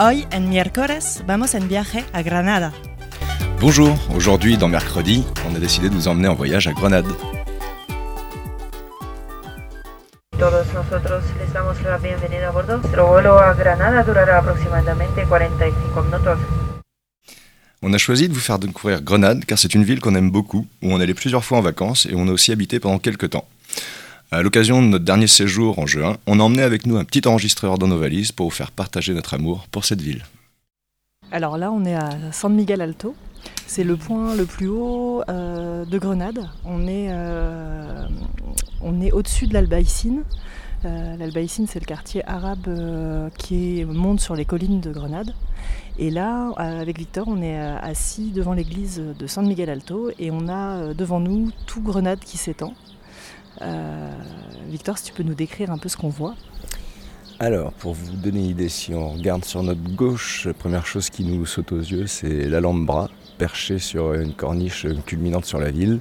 Hoy en miércoles vamos en viaje a Granada. Bonjour, aujourd'hui dans Mercredi, on a décidé de vous emmener en voyage à Grenade. Todos nosotros les damos la bienvenida a bordo. Nuestro vuelo a Granada durará aproximadamente 45 minutos. On a choisi de vous faire découvrir Grenade car c'est une ville qu'on aime beaucoup, où on allait plusieurs fois en vacances et où on a aussi habité pendant quelques temps. À l'occasion de notre dernier séjour en juin, on a emmené avec nous un petit enregistreur dans nos valises pour vous faire partager notre amour pour cette ville. Alors là, on est à San Miguel Alto. C'est le point le plus haut euh, de Grenade. On est, euh, on est au-dessus de l'Albaïcine. Euh, L'Albaïcine, c'est le quartier arabe euh, qui monte sur les collines de Grenade. Et là, avec Victor, on est assis devant l'église de San Miguel Alto et on a devant nous tout Grenade qui s'étend. Euh, Victor, si tu peux nous décrire un peu ce qu'on voit. Alors, pour vous donner une idée, si on regarde sur notre gauche, la première chose qui nous saute aux yeux, c'est l'Alhambra, perchée sur une corniche culminante sur la ville.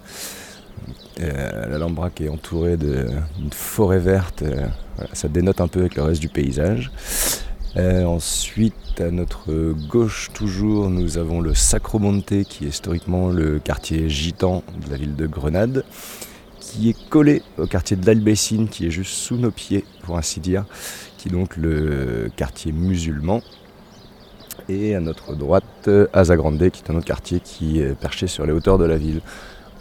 Euh, L'Alhambra qui est entourée d'une forêt verte, euh, ça dénote un peu avec le reste du paysage. Ensuite, à notre gauche toujours, nous avons le Sacromonte, qui est historiquement le quartier gitan de la ville de Grenade, qui est collé au quartier de l'Albécine, qui est juste sous nos pieds, pour ainsi dire qui est donc le quartier musulman. Et à notre droite, Azagrande, qui est un autre quartier qui est perché sur les hauteurs de la ville.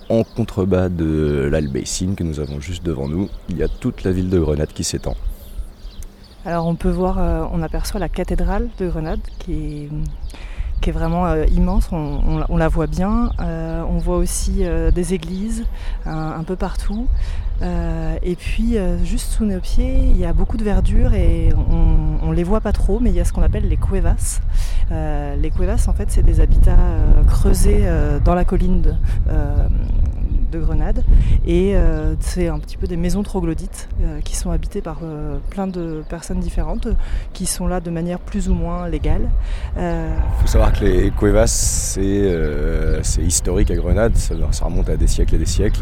En contrebas de l'Albécine que nous avons juste devant nous, il y a toute la ville de Grenade qui s'étend. Alors on peut voir, euh, on aperçoit la cathédrale de Grenade qui est, qui est vraiment euh, immense, on, la- voit bien. Euh, on voit aussi euh, des églises un, peu partout. Et puis juste sous nos pieds, il y a beaucoup de verdure et on, on les voit pas trop, mais il y a ce qu'on appelle les cuevas. Les cuevas en fait c'est des habitats creusés dans la colline de Grenade et euh, c'est un petit peu des maisons troglodytes euh, qui sont habitées par euh, plein de personnes différentes qui sont là de manière plus ou moins légale. Il faut savoir que les cuevas, c'est historique à Grenade, ça, remonte à des siècles et des siècles.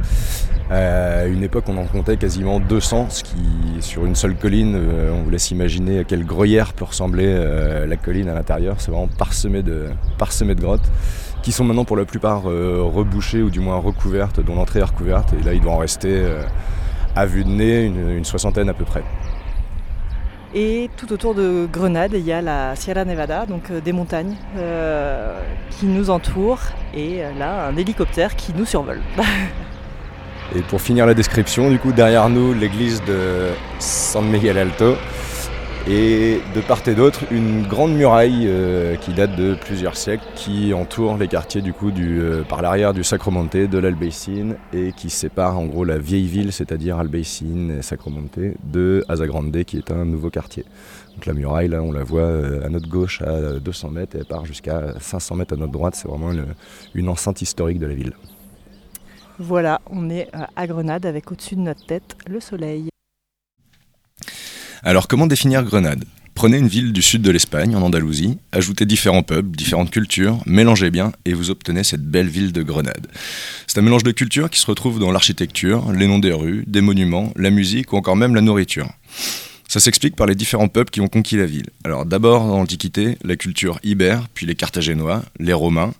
À une époque, on en comptait quasiment 200, ce qui, sur une seule colline, on vous laisse imaginer à quelle gruyère peut ressembler la colline à l'intérieur. C'est vraiment parsemé parsemé de grottes, qui sont maintenant pour la plupart euh, rebouchées ou du moins recouvertes, dont l'entrée est recouverte. Et là, il doit en rester, euh, à vue de nez, une, une soixantaine à peu près. Et tout autour de Grenade, il y a la Sierra Nevada, donc euh, des montagnes euh, qui nous entourent, et là, un hélicoptère qui nous survole. Et pour finir la description, du coup, derrière nous, l'église de San Miguel Alto. Et de part et d'autre, une grande muraille euh, qui date de plusieurs siècles, qui entoure les quartiers du coup euh, par l'arrière du Sacromonte, de l'Albécine, et qui sépare en gros la vieille ville, c'est-à-dire Albécine et Sacromonte, de Azagrande, qui est un nouveau quartier. Donc la muraille, là, on la voit euh, à notre gauche à 200 mètres, et elle part jusqu'à 500 mètres à notre droite. C'est vraiment une- enceinte historique de la ville. Voilà, on est à Grenade avec au-dessus de notre tête le soleil. Alors comment définir Grenade? Prenez une ville du sud de l'Espagne, en Andalousie, ajoutez différents peuples, différentes cultures, mélangez bien et vous obtenez cette belle ville de Grenade. C'est un mélange de cultures qui se retrouve dans l'architecture, les noms des rues, des monuments, la musique ou encore même la nourriture. Ça s'explique par les différents peuples qui ont conquis la ville. Alors d'abord dans l'Antiquité, la culture ibère, puis les Carthaginois, les Romains.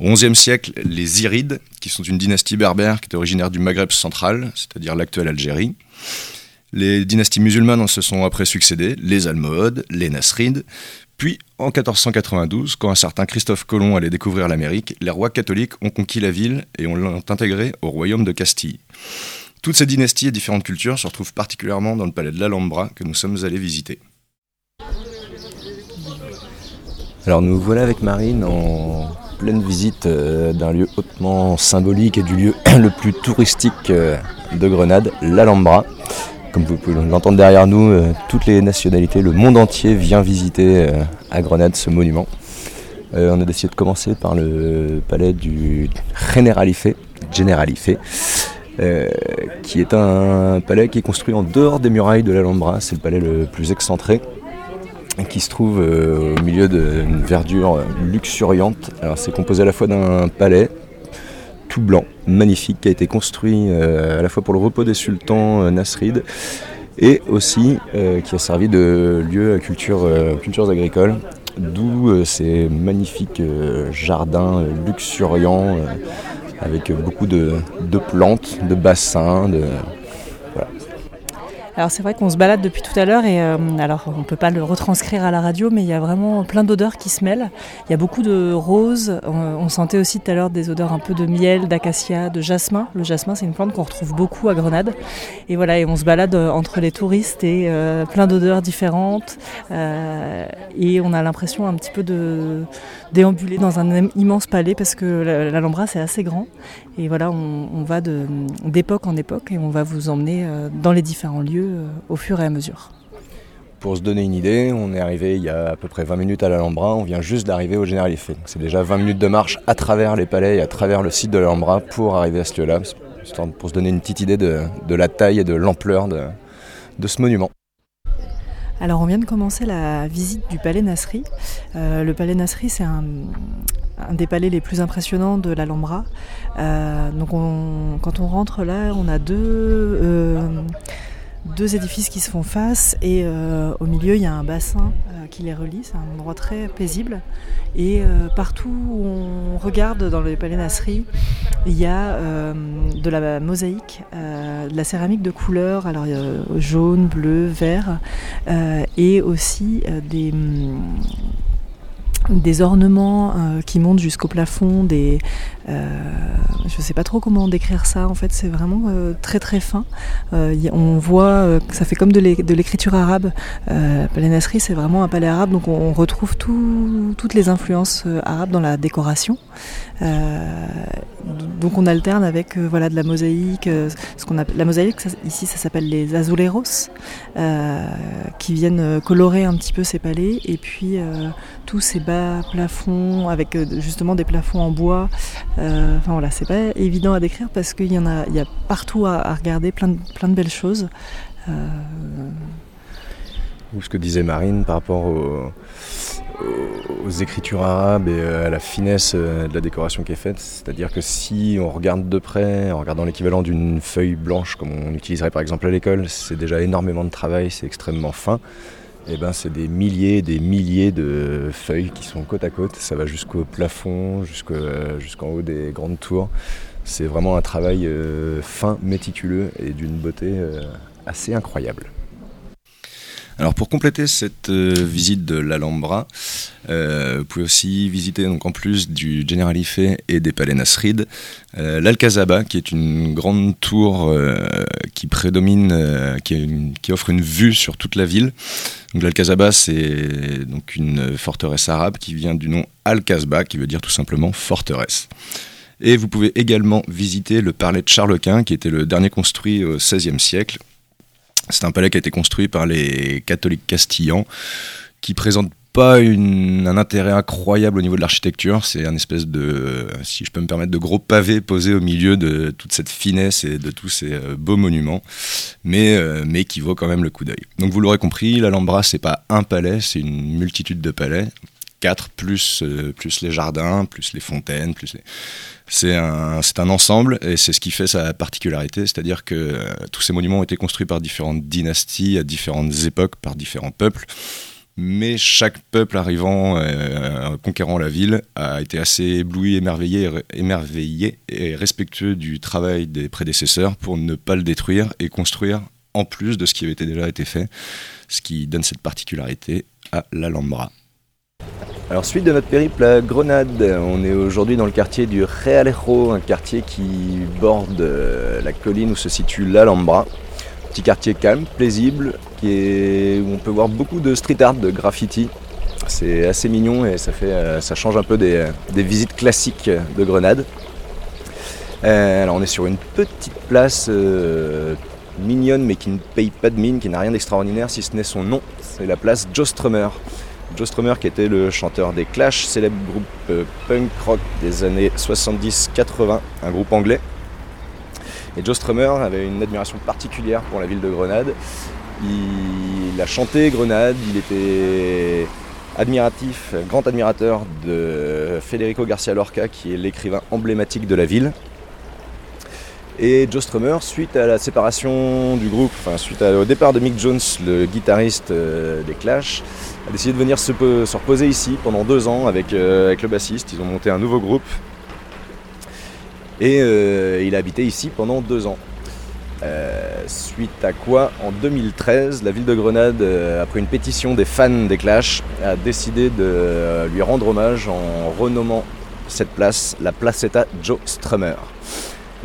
Au XIe siècle, les Irides, qui sont une dynastie berbère qui est originaire du Maghreb central, c'est-à-dire l'actuelle Algérie. Les dynasties musulmanes se sont après succédé, les Almohades, les Nasrides. Puis, en 1492, quand un certain Christophe Colomb allait découvrir l'Amérique, les rois catholiques ont conquis la ville et on l'ont intégrée au royaume de Castille. Toutes ces dynasties et différentes cultures se retrouvent particulièrement dans le palais de l'Alhambra que nous sommes allés visiter. Alors nous voilà avec Marine en pleine visite euh, d'un lieu hautement symbolique et du lieu le plus touristique euh, de Grenade, l'Alhambra. Comme vous pouvez l'entendre derrière nous, euh, toutes les nationalités, le monde entier vient visiter euh, à Grenade ce monument. Euh, on a décidé de commencer par le palais du Generalife, Generalife qui est un palais qui est construit en dehors des murailles de l'Alhambra. C'est le palais le plus excentré qui se trouve au milieu d'une verdure luxuriante. Alors c'est composé à la fois d'un palais blanc, magnifique, qui a été construit euh, à la fois pour le repos des sultans euh, nasrides et aussi euh, qui a servi de lieu à culture, cultures agricoles, d'où ces magnifiques jardins luxuriants avec beaucoup de, de plantes, de bassins, de, Alors c'est vrai qu'on se balade depuis tout à l'heure et euh, alors on peut pas le retranscrire à la radio, mais il y a vraiment plein d'odeurs qui se mêlent. Il y a beaucoup de roses. On, sentait aussi tout à l'heure des odeurs un peu de miel, d'acacia, de jasmin. Le jasmin, c'est une plante qu'on retrouve beaucoup à Grenade. Et voilà, et on se balade euh, entre les touristes et euh, plein d'odeurs différentes. Et on a l'impression un petit peu de déambuler dans un im- immense palais parce que la- l'Alhambra c'est assez grand. Et voilà, on, va d'époque en époque et on va vous emmener euh, dans les différents lieux euh, au fur et à mesure. Pour se donner une idée, on est arrivé il y a à peu près 20 minutes à l'Alhambra, on vient juste d'arriver au Generalife. Donc C'est déjà 20 minutes de marche à travers les palais et à travers le site de l'Alhambra pour arriver à ce lieu-là, pour se donner une petite idée de, la taille et de l'ampleur de ce monument. Alors on vient de commencer la visite du palais Nasri. Euh, le palais Nasri c'est un, des palais les plus impressionnants de l'Alhambra. Euh, donc on- quand on rentre là, on a deux, euh, deux édifices qui se font face et euh, au milieu il y a un bassin euh, qui les relie. C'est un endroit très paisible. Et euh, partout où on regarde dans le palais Nasri, il y a de la mosaïque, de la céramique de couleur, alors jaune, bleu, vert, et aussi des, hum, des ornements euh, qui montent jusqu'au plafond, des, euh, je ne sais pas trop comment décrire ça, en fait c'est vraiment euh, très très fin. On voit que ça fait comme de l'é- de l'écriture arabe. Euh, palais Nasri c'est vraiment un palais arabe, donc on, retrouve tout- toutes les influences arabes dans la décoration. Donc on alterne avec voilà de la mosaïque, ce qu'on la mosaïque ici ça s'appelle les azuleros, qui viennent colorer un petit peu ces palais et puis tous ces bas plafonds avec euh, justement des plafonds en bois. Euh, Enfin voilà, c'est pas évident à décrire parce qu'il y en a, il y a partout à, regarder plein de, plein de belles choses. Euh, Ou ce que disait Marine par rapport au- aux, écritures arabes et euh, à la finesse de la décoration qui est faite. C'est-à-dire que si on regarde de près, en regardant l'équivalent d'une feuille blanche comme on utiliserait par exemple à l'école, c'est déjà énormément de travail, c'est extrêmement fin. Et ben c'est des milliers, des milliers de feuilles qui sont côte à côte. Ça va jusqu'au plafond, euh, jusqu'en haut des grandes tours. C'est vraiment un travail euh, fin, méticuleux et d'une beauté euh, assez incroyable. Alors pour compléter cette euh, visite de l'Alhambra, euh, vous pouvez aussi visiter donc en plus du Generalife et des palais Nasrid, euh, l'Alcazaba qui est une grande tour qui prédomine, qui, offre une vue sur toute la ville. L'Alcazaba c'est donc une forteresse arabe qui vient du nom Al-Kasbah qui veut dire tout simplement forteresse. Et vous pouvez également visiter le palais de Charles Quint qui était le dernier construit au XVIe siècle c'est un palais qui a été construit par les catholiques castillans, qui présente pas un intérêt incroyable au niveau de l'architecture. C'est un espèce de, si je peux me permettre, de gros pavé posé au milieu de toute cette finesse et de tous ces euh, beaux monuments, mais, euh, mais qui vaut quand même le coup d'œil. Donc vous l'aurez compris, l'Alhambra c'est pas un palais, c'est une multitude de palais. Quatre plus, euh, plus les jardins, plus les fontaines, plus les... C'est un, ensemble et c'est ce qui fait sa particularité, c'est-à-dire que euh, tous ces monuments ont été construits par différentes dynasties, à différentes époques, par différents peuples, mais chaque peuple arrivant, euh, conquérant la ville, a été assez ébloui, émerveillé, émerveillé et respectueux du travail des prédécesseurs pour ne pas le détruire et construire en plus de ce qui avait déjà été fait, ce qui donne cette particularité à l'Alhambra. Alors suite de notre périple à Grenade, on est aujourd'hui dans le quartier du Realejo, un quartier qui borde euh, la colline où se situe l'Alhambra. Petit quartier calme, est, où on peut voir beaucoup de street art, de graffiti. C'est assez mignon et ça, fait, euh, ça change un peu des, visites classiques de Grenade. Euh, alors on est sur une petite place mignonne mais qui ne paye pas de mine, qui n'a rien d'extraordinaire si ce n'est son nom. C'est la place Joe Strummer. Joe Strummer qui était le chanteur des Clash, célèbre groupe euh, punk rock des années 70-80, un groupe anglais. Et Joe Strummer avait une admiration particulière pour la ville de Grenade. Il a chanté Grenade, il était admiratif, grand admirateur de Federico Garcia Lorca, qui est l'écrivain emblématique de la ville. Et Joe Strummer, suite à la séparation du groupe, enfin suite au départ de Mick Jones, le guitariste euh, des Clash, a décidé de venir se, po- se reposer ici pendant deux ans avec, euh, avec le bassiste. Ils ont monté un nouveau groupe. Et euh, il a habité ici pendant deux ans. Suite à quoi, en 2013, la ville de Grenade, après une pétition des fans des Clash, a décidé de lui rendre hommage en renommant cette place la Placetta Joe Strummer.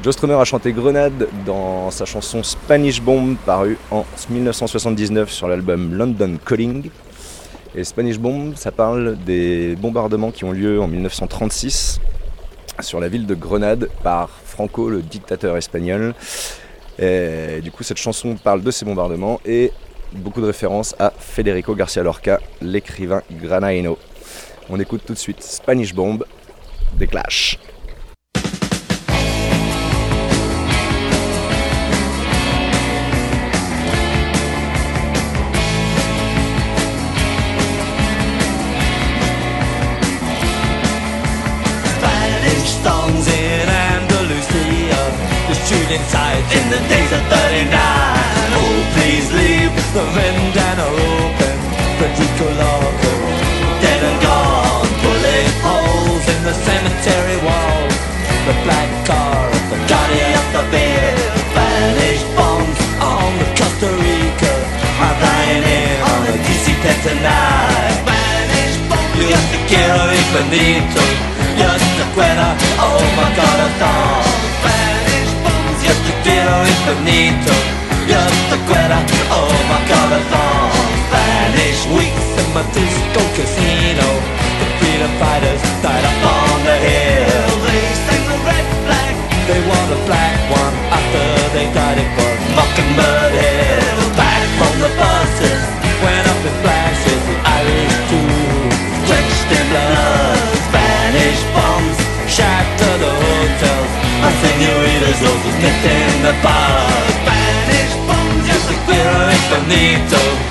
Joe Strummer a chanté Grenade dans sa chanson Spanish Bomb parue en 1979 sur l'album London Calling. Et Spanish Bomb, ça parle des bombardements qui ont lieu en 1936 sur la ville de Grenade par Franco, le dictateur espagnol. Et du coup, cette chanson parle de ces bombardements et beaucoup de références à Federico Garcia Lorca, l'écrivain granaino. On écoute tout de suite Spanish Bomb des Clash. Shooting sides in the days of 39. Oh, please leave the vendana open. Federico Lorca, dead and gone. Bullet holes in the cemetery wall. The black car of the guardian of the beer. Spanish bombs on the Costa Rica. I'm flying in on a DC-10 tonight. Spanish bombs, you got the quiero y benito. My disco casino. The freedom fighters died up on the hill. They sang the red flag. They wore the black one after they died it was Mockingbird Hill. Back from the buses, went up in flashes. The Irish too, drenched in blood. Spanish bombs shatter the hotels. My senoritas always met in the bar. Spanish bombs, just the quiero y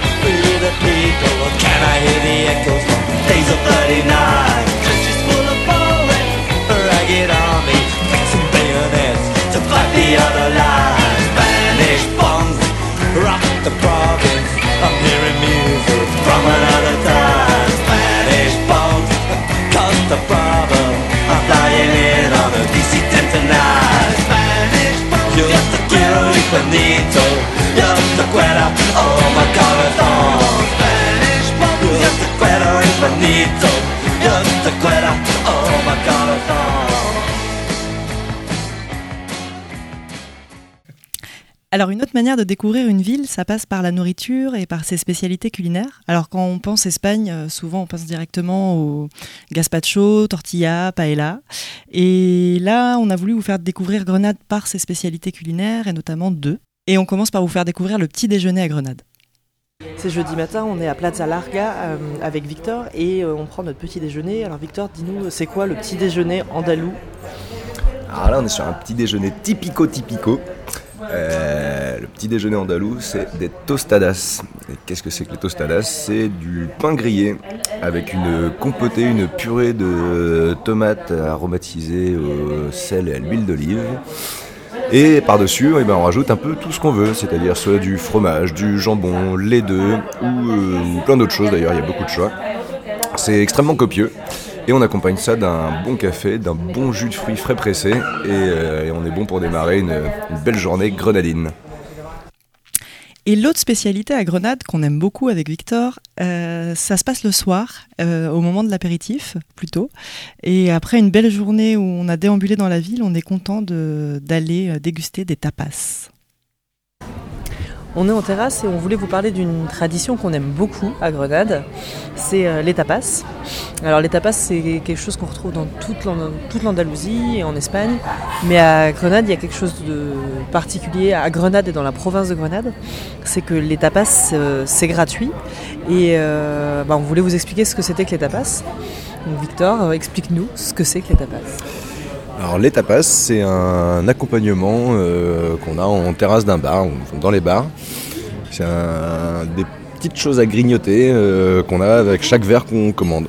Alors une autre manière de découvrir une ville, ça passe par la nourriture et par ses spécialités culinaires. Alors quand on pense Espagne, euh, souvent on pense directement au gazpacho, tortilla, paella. Et là, on a voulu vous faire découvrir Grenade par ses spécialités culinaires et notamment deux. Et on commence par vous faire découvrir le petit déjeuner à Grenade. C'est jeudi matin, on est à Plaza Larga euh, avec Victor et euh, on prend notre petit déjeuner. Alors Victor, dis-nous, c'est quoi le petit déjeuner andalou? Alors là, on est sur un petit déjeuner typico-typico. Euh, le petit déjeuner andalou, c'est des tostadas. Et qu'est-ce que c'est que les tostadas? C'est du pain grillé avec une compotée, une purée de tomates aromatisées au sel et à l'huile d'olive. Et par-dessus, eh ben, on rajoute un peu tout ce qu'on veut, c'est-à-dire soit du fromage, du jambon, lait d'œufs ou, euh, ou plein d'autres choses d'ailleurs, il y a beaucoup de choix. C'est extrêmement copieux. Et on accompagne ça d'un bon café, d'un bon jus de fruits frais pressé. Et, euh, et on est bon pour démarrer une, belle journée grenadine. Et l'autre spécialité à Grenade qu'on aime beaucoup avec Victor, euh, ça se passe le soir, euh, au moment de l'apéritif plutôt. Et après une belle journée où on a déambulé dans la ville, on est content d'aller déguster des tapas. On est en terrasse et on voulait vous parler d'une tradition qu'on aime beaucoup à Grenade, c'est euh, les tapas. Alors les tapas c'est quelque chose qu'on retrouve dans toute l'An- toute l'Andalousie et en Espagne, mais à Grenade il y a quelque chose de particulier à Grenade et dans la province de Grenade, c'est que les tapas euh, c'est gratuit et euh, bah, on voulait vous expliquer ce que c'était que les tapas. Donc Victor, explique-nous ce que c'est que les tapas. Alors les c'est un accompagnement euh, qu'on a en terrasse d'un bar, dans les bars. C'est des petites choses à grignoter euh, qu'on a avec chaque verre qu'on commande.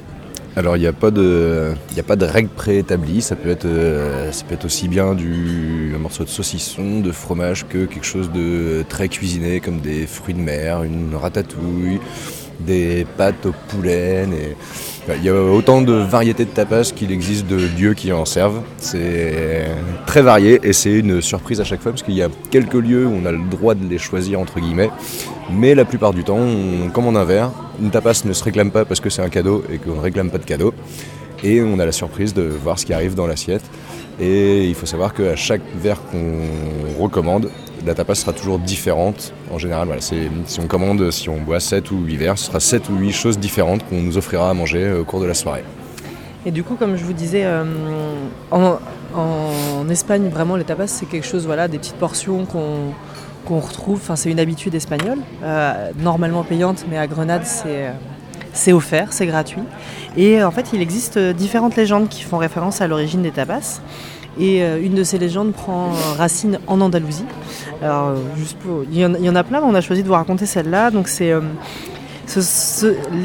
Alors il n'y a pas de, il a pas de règle préétablie. Ça peut être, euh, ça peut être aussi bien du un morceau de saucisson, de fromage que quelque chose de très cuisiné comme des fruits de mer, une ratatouille, des pâtes au poulet. et- Enfin, Il y a autant de variétés de tapas qu'il existe de lieux qui en servent. C'est très varié et c'est une surprise à chaque fois parce qu'il y a quelques lieux où on a le droit de les choisir entre guillemets. Mais la plupart du temps, on commande un verre. Une tapas ne se réclame pas parce que c'est un cadeau et qu'on ne réclame pas de cadeau. Et on a la surprise de voir ce qui arrive dans l'assiette. Et il faut savoir qu'à chaque verre qu'on recommande, la tapas sera toujours différente. En général, si on commande, si on boit 7 ou 8 verres, ce sera 7 ou 8 choses différentes qu'on nous offrira à manger euh, au cours de la soirée. Et du coup, comme je vous disais, euh, en, Espagne, vraiment, les tapas, c'est quelque chose, voilà, des petites portions qu'on retrouve. Enfin, c'est une habitude espagnole, euh, normalement payante, mais à Grenade, c'est c'est offert, c'est gratuit. Et en fait, il existe différentes légendes qui font référence à l'origine des tapas. Et une de ces légendes prend racine en Andalousie. Euh, il, y en, a plein, mais on a choisi de vous raconter celle-là. Donc, c'est euh,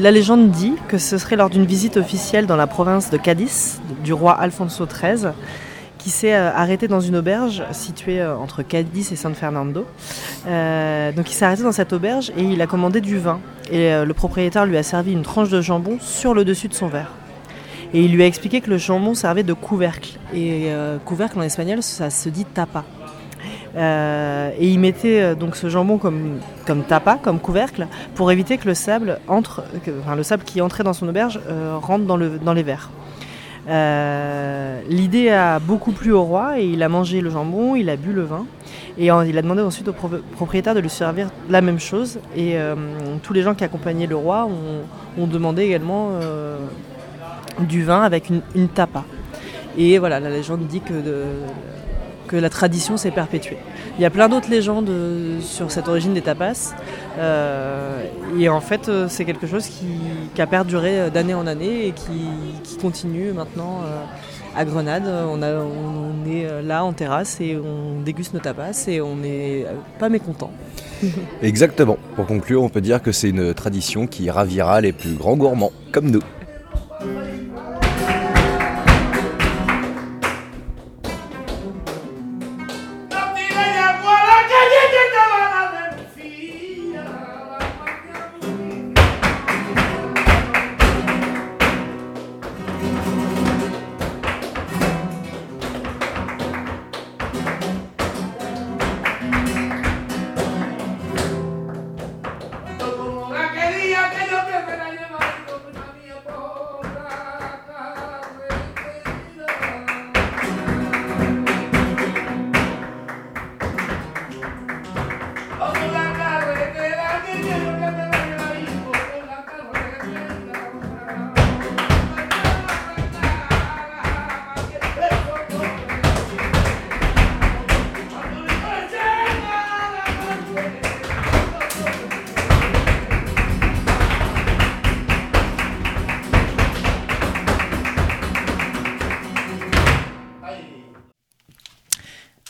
la légende dit que ce serait lors d'une visite officielle dans la province de Cadiz du roi Alfonso XIII qui s'est euh, arrêté dans une auberge située entre Cadiz et San Fernando. Il s'est arrêté dans cette auberge et il a commandé du vin. Et le propriétaire lui a servi une tranche de jambon sur le dessus de son verre. Et il lui a expliqué que le jambon servait de couvercle. Et couvercle en espagnol, ça se dit tapa. Euh, et il mettait euh, donc ce jambon comme, comme tapa, comme couvercle, pour éviter que le sable entre, enfin, le sable qui entrait dans son auberge euh, rentre dans, le, dans les verres. L'idée a beaucoup plu au roi et il a mangé le jambon, il a bu le vin et il a demandé ensuite au pro- propriétaire de lui servir la même chose. Et tous les gens qui accompagnaient le roi ont, demandé également du vin avec une, tapa. Et voilà, la légende dit que, que la tradition s'est perpétuée. Il y a plein d'autres légendes euh, sur cette origine des tapas. euh, et en fait, euh, c'est quelque chose qui, a perduré d'année en année et qui, continue maintenant à Grenade. On, on est là en terrasse et on déguste nos tapas et on n'est pas mécontent. Exactement. Pour conclure, on peut dire que c'est une tradition qui ravira les plus grands gourmands, comme nous.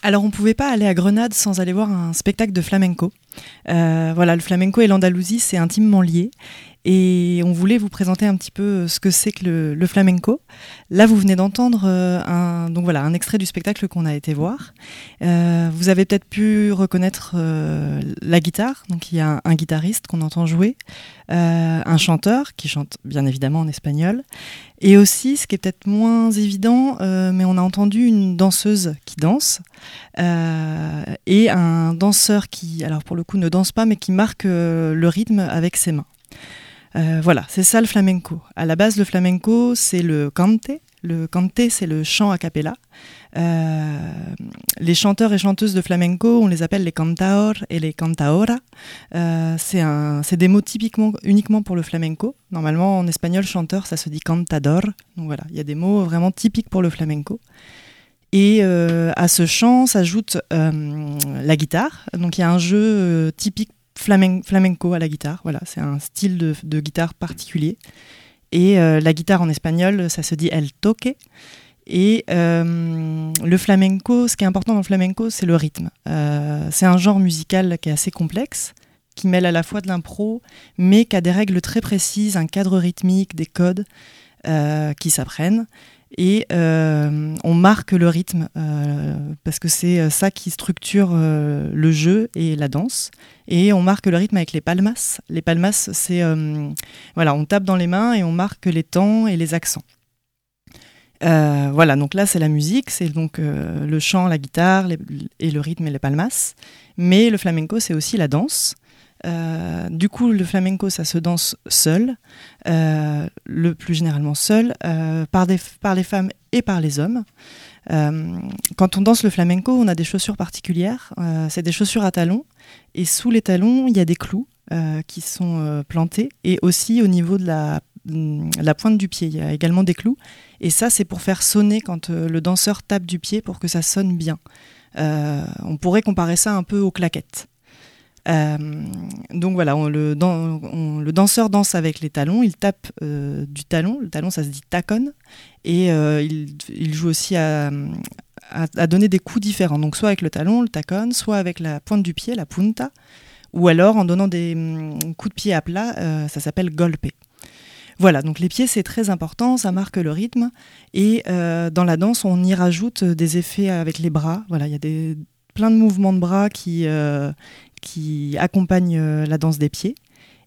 Alors on ne pouvait pas aller à Grenade sans aller voir un spectacle de flamenco. Euh, voilà, le flamenco et l'Andalousie, c'est intimement lié. Et on voulait vous présenter un petit peu ce que c'est que le, flamenco. Là, vous venez d'entendre euh, un, donc voilà, un extrait du spectacle qu'on a été voir. Euh, vous avez peut-être pu reconnaître euh, la guitare. Donc il y a un, guitariste qu'on entend jouer, euh, un chanteur qui chante bien évidemment en espagnol, et aussi, ce qui est peut-être moins évident, euh, mais on a entendu une danseuse qui danse euh, et un danseur qui, alors pour le coup, ne danse pas, mais qui marque euh, le rythme avec ses mains. Euh, voilà, c'est ça le flamenco. À la base, le flamenco, c'est le cante. Le cante, c'est le chant a cappella. Euh, les chanteurs et chanteuses de flamenco, on les appelle les cantaor et les cantaora. Euh, c'est des mots typiquement uniquement pour le flamenco. Normalement, en espagnol, chanteur, ça se dit cantador. Donc voilà, il y a des mots vraiment typiques pour le flamenco. Et à ce chant s'ajoute la guitare. Donc il y a un jeu typique flamen- flamenco à la guitare. Voilà, c'est un style de, guitare particulier. Et euh, la guitare en espagnol, ça se dit el toque. Et euh, le flamenco, ce qui est important dans le flamenco, c'est le rythme. Euh, c'est un genre musical qui est assez complexe, qui mêle à la fois de l'impro, mais qui a des règles très précises, un cadre rythmique, des codes qui s'apprennent. Et euh, on marque le rythme euh, parce que c'est euh, ça qui structure le jeu et la danse. Et on marque le rythme avec les palmas. Les palmas, c'est voilà, on tape dans les mains et on marque les temps et les accents. Voilà, donc là c'est la musique, c'est donc le chant, la guitare et le rythme et les palmas. Mais le flamenco c'est aussi la danse. Euh, du coup, le flamenco ça se danse seul, euh, le plus généralement seul, euh, par, des, par les femmes et par les hommes. Quand on danse le flamenco, on a des chaussures particulières. C'est des chaussures à talons et sous les talons il y a des clous qui sont plantés et aussi au niveau de la, la pointe du pied il y a également des clous. Et ça, c'est pour faire sonner quand le danseur tape du pied pour que ça sonne bien. On pourrait comparer ça un peu aux claquettes. Euh, donc voilà, le, danseur danse avec les talons, il tape euh, du talon, le talon ça se dit tacon, et euh, il, joue aussi à, donner des coups différents, donc soit avec le talon, le tacon, soit avec la pointe du pied, la punta, ou alors en donnant des hum, coups de pied à plat, ça s'appelle golpe. Voilà, donc les pieds c'est très important, ça marque le rythme, et dans la danse on y rajoute des effets avec les bras, voilà, il y a plein de mouvements de bras qui, qui accompagnent euh, la danse des pieds.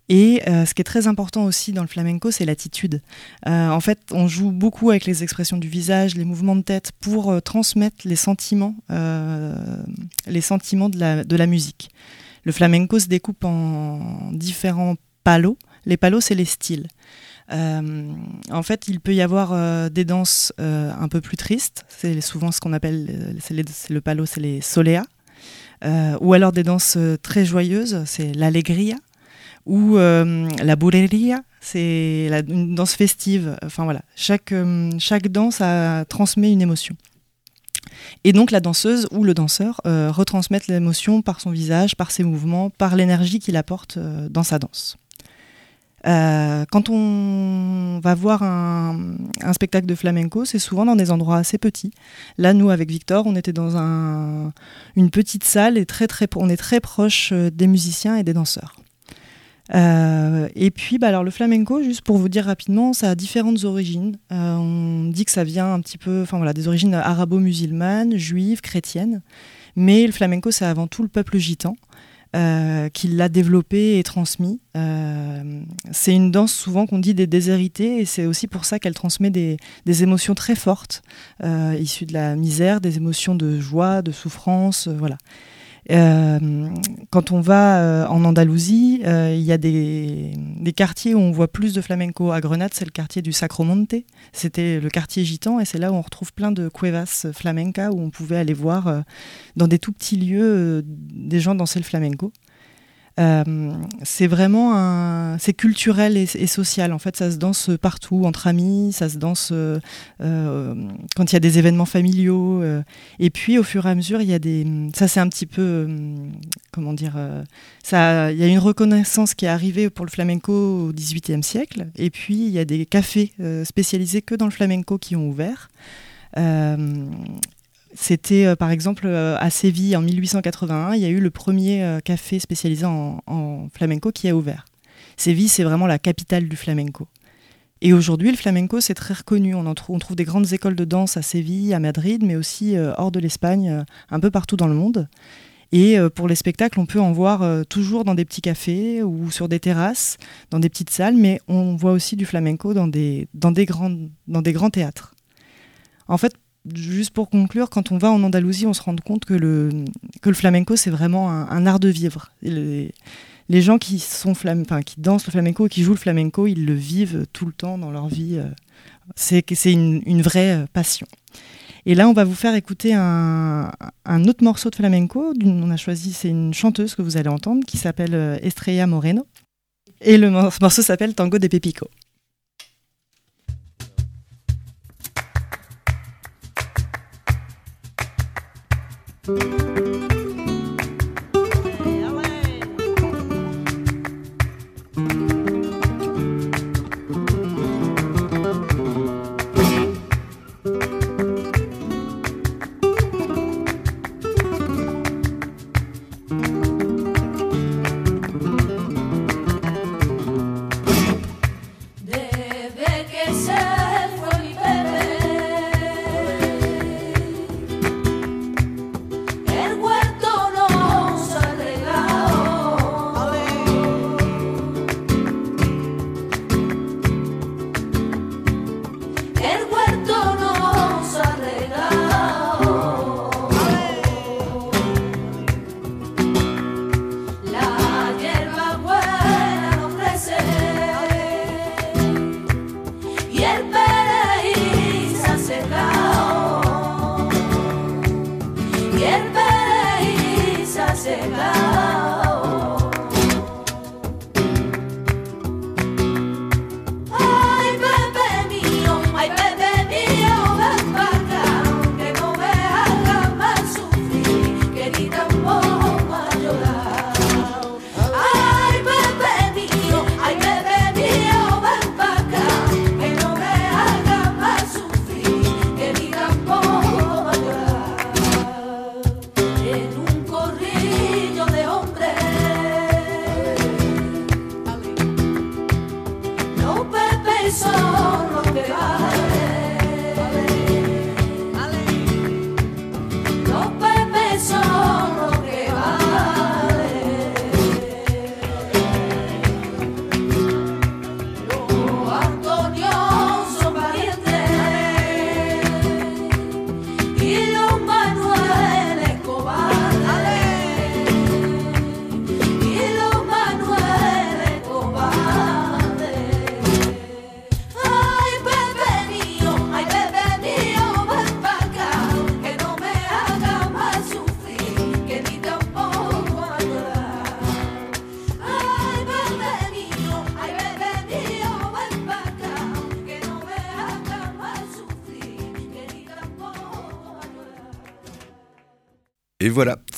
Et euh, ce qui est très important aussi dans le flamenco, c'est l'attitude. Euh, en fait, on joue beaucoup avec les expressions du visage, les mouvements de tête pour transmettre les sentiments, les sentiments de la, de la musique. Le flamenco se découpe en différents palos. Les palos, c'est les styles. En fait, il peut y avoir des danses un peu plus tristes. C'est souvent ce qu'on appelle, c'est le palo, c'est les soleas. Euh, ou alors des danses euh, très joyeuses, c'est l'alegria. Ou euh, la bureria, c'est une danse festive. Enfin voilà, chaque, chaque danse a, transmet une émotion. Et donc la danseuse ou le danseur euh, retransmettent l'émotion par son visage, par ses mouvements, par l'énergie qu'il apporte dans sa danse. Euh, quand on va voir un, spectacle de flamenco, c'est souvent dans des endroits assez petits. Là, nous, avec Victor, on était dans un- une petite salle et très, très, on est très proche euh, des musiciens et des danseurs. Euh, et puis, bah, alors, le flamenco, juste pour vous dire rapidement, ça a différentes origines. On dit que ça vient un petit peu, enfin voilà, des origines arabo-musulmanes, juives, chrétiennes. Mais le flamenco, c'est avant tout le peuple gitan euh, qui l'a développé et transmis. Euh, c'est une danse souvent qu'on dit des déshérités et c'est aussi pour ça qu'elle transmet des, des émotions très fortes, euh, issues de la misère, des émotions de joie, de souffrance, euh, voilà. Euh, quand on va euh, en Andalousie, euh, il y a des, quartiers où on voit plus de flamenco. À Grenade, c'est le quartier du Sacromonte. C'était le quartier gitan et c'est là où on retrouve plein de cuevas flamenca où on pouvait aller voir dans des tout petits lieux des gens danser le flamenco. Euh, c'est vraiment c'est culturel et, social. En fait, ça se danse partout entre amis, ça se danse euh, euh, quand il y a des événements familiaux. et puis, au fur et à mesure, il y a des, ça c'est un petit peu, comment dire, ça, il y a une reconnaissance qui est arrivée pour le flamenco au XVIIIe siècle. Et puis, il y a des cafés spécialisés que dans le flamenco qui ont ouvert. C'était euh, par exemple euh, à Séville en 1881, il y a eu le premier euh, café spécialisé en, en flamenco qui a ouvert. Séville, c'est vraiment la capitale du flamenco. Et aujourd'hui, le flamenco, c'est très reconnu. On, en trouve, on trouve des grandes écoles de danse à Séville, à Madrid, mais aussi hors de l'Espagne, un peu partout dans le monde. Et pour les spectacles, on peut en voir toujours dans des petits cafés ou sur des terrasses, dans des petites salles, mais on voit aussi du flamenco dans des, dans des grands théâtres. En fait, juste pour conclure, quand on va en Andalousie, on se rend compte que le, que le flamenco, c'est vraiment un, art de vivre. Les, les gens qui, sont flam- qui dansent le flamenco, qui jouent le flamenco, ils le vivent tout le temps dans leur vie. euh, C'est une, une vraie euh, passion. Et là, on va vous faire écouter un, un autre morceau de flamenco. On a choisi, c'est une chanteuse que vous allez entendre qui s'appelle euh, Estrella Moreno. Et le mor- morceau s'appelle Tango de Pepico. Música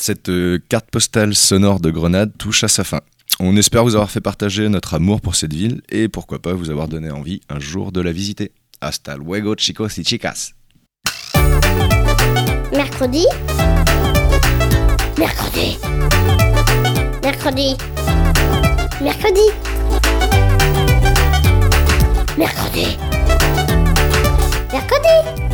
cette euh, carte postale sonore de Grenade touche à sa fin. On espère vous avoir fait partager notre amour pour cette ville et pourquoi pas vous avoir donné envie un jour de la visiter. Hasta luego chicos y chicas. Mercredi. Mercredi. Mercredi. Mercredi. Mercredi. Mercredi.